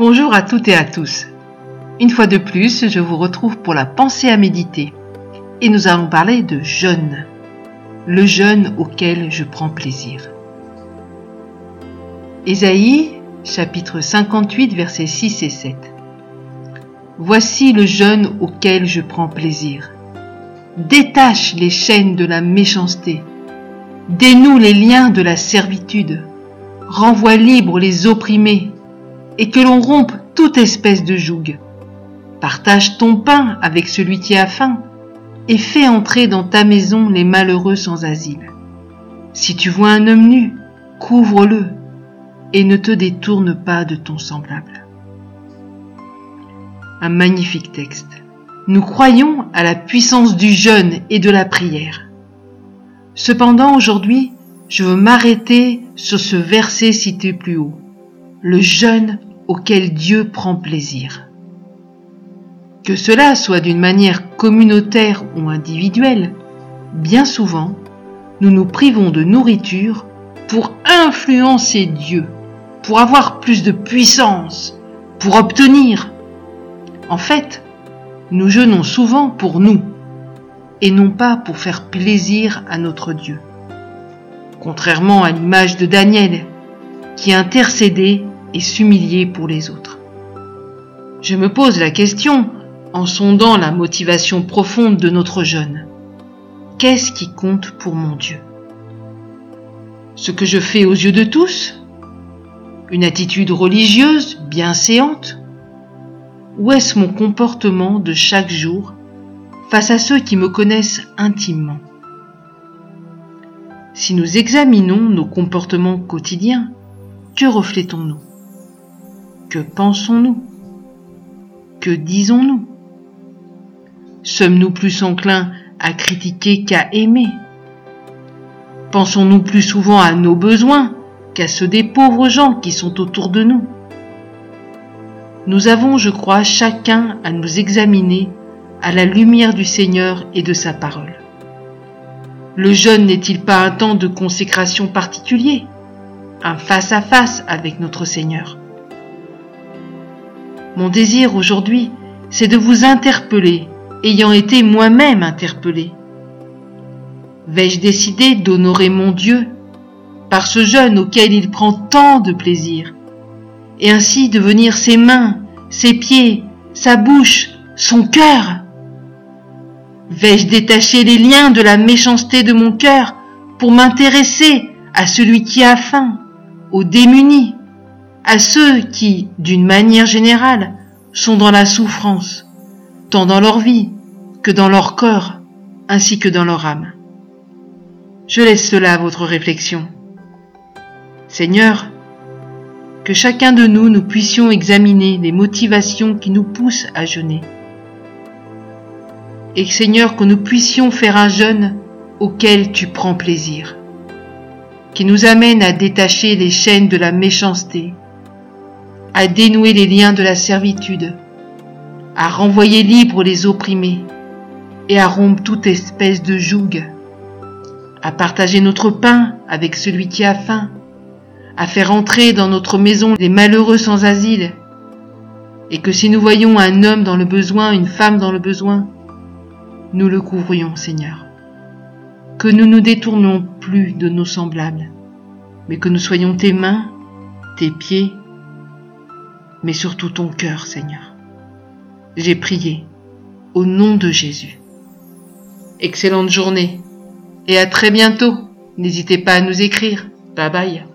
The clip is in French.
Bonjour à toutes et à tous. Une fois de plus, je vous retrouve pour la pensée à méditer. Et nous allons parler de jeûne. Le jeûne auquel je prends plaisir. Ésaïe, chapitre 58, versets 6 et 7. Voici le jeûne auquel je prends plaisir. Détache les chaînes de la méchanceté. Dénoue les liens de la servitude. Renvoie libre les opprimés et que l'on rompe toute espèce de joug. Partage ton pain avec celui qui a faim et fais entrer dans ta maison les malheureux sans asile. Si tu vois un homme nu, couvre-le et ne te détourne pas de ton semblable. Un magnifique texte. Nous croyons à la puissance du jeûne et de la prière. Cependant, aujourd'hui, je veux m'arrêter sur ce verset cité plus haut. Le jeûne auquel Dieu prend plaisir. Que cela soit d'une manière communautaire ou individuelle, bien souvent, nous nous privons de nourriture pour influencer Dieu, pour avoir plus de puissance, pour obtenir. En fait, nous jeûnons souvent pour nous et non pas pour faire plaisir à notre Dieu. Contrairement à l'image de Daniel, qui intercédait et s'humiliait pour les autres. Je me pose la question en sondant la motivation profonde de notre jeûne. Qu'est-ce qui compte pour mon Dieu? Ce que je fais aux yeux de tous? Une attitude religieuse bienséante? Ou est-ce mon comportement de chaque jour face à ceux qui me connaissent intimement? Si nous examinons nos comportements quotidiens, que reflétons-nous? Que pensons-nous? Que disons-nous? Sommes-nous plus enclins à critiquer qu'à aimer? Pensons-nous plus souvent à nos besoins qu'à ceux des pauvres gens qui sont autour de nous? Nous avons, je crois, chacun à nous examiner à la lumière du Seigneur et de sa parole. Le jeûne n'est-il pas un temps de consécration particulier, un face-à-face avec notre Seigneur? Mon désir aujourd'hui, c'est de vous interpeller ayant été moi-même interpellé. Vais-je décider d'honorer mon Dieu par ce jeûne auquel il prend tant de plaisir, et ainsi devenir ses mains, ses pieds, sa bouche, son cœur? Vais-je détacher les liens de la méchanceté de mon cœur pour m'intéresser à celui qui a faim, aux démunis, à ceux qui, d'une manière générale, sont dans la souffrance tant dans leur vie que dans leur corps, ainsi que dans leur âme. Je laisse cela à votre réflexion. Seigneur, que chacun de nous nous puissions examiner les motivations qui nous poussent à jeûner. Et Seigneur, que nous puissions faire un jeûne auquel tu prends plaisir, qui nous amène à détacher les chaînes de la méchanceté, à dénouer les liens de la servitude, à renvoyer libres les opprimés et à rompre toute espèce de joug, à partager notre pain avec celui qui a faim, à faire entrer dans notre maison les malheureux sans asile, et que si nous voyons un homme dans le besoin, une femme dans le besoin, nous le couvrions, Seigneur. Que nous nous détournions plus de nos semblables, mais que nous soyons tes mains, tes pieds, mais surtout ton cœur, Seigneur. J'ai prié au nom de Jésus. Excellente journée et à très bientôt. N'hésitez pas à nous écrire. Bye bye.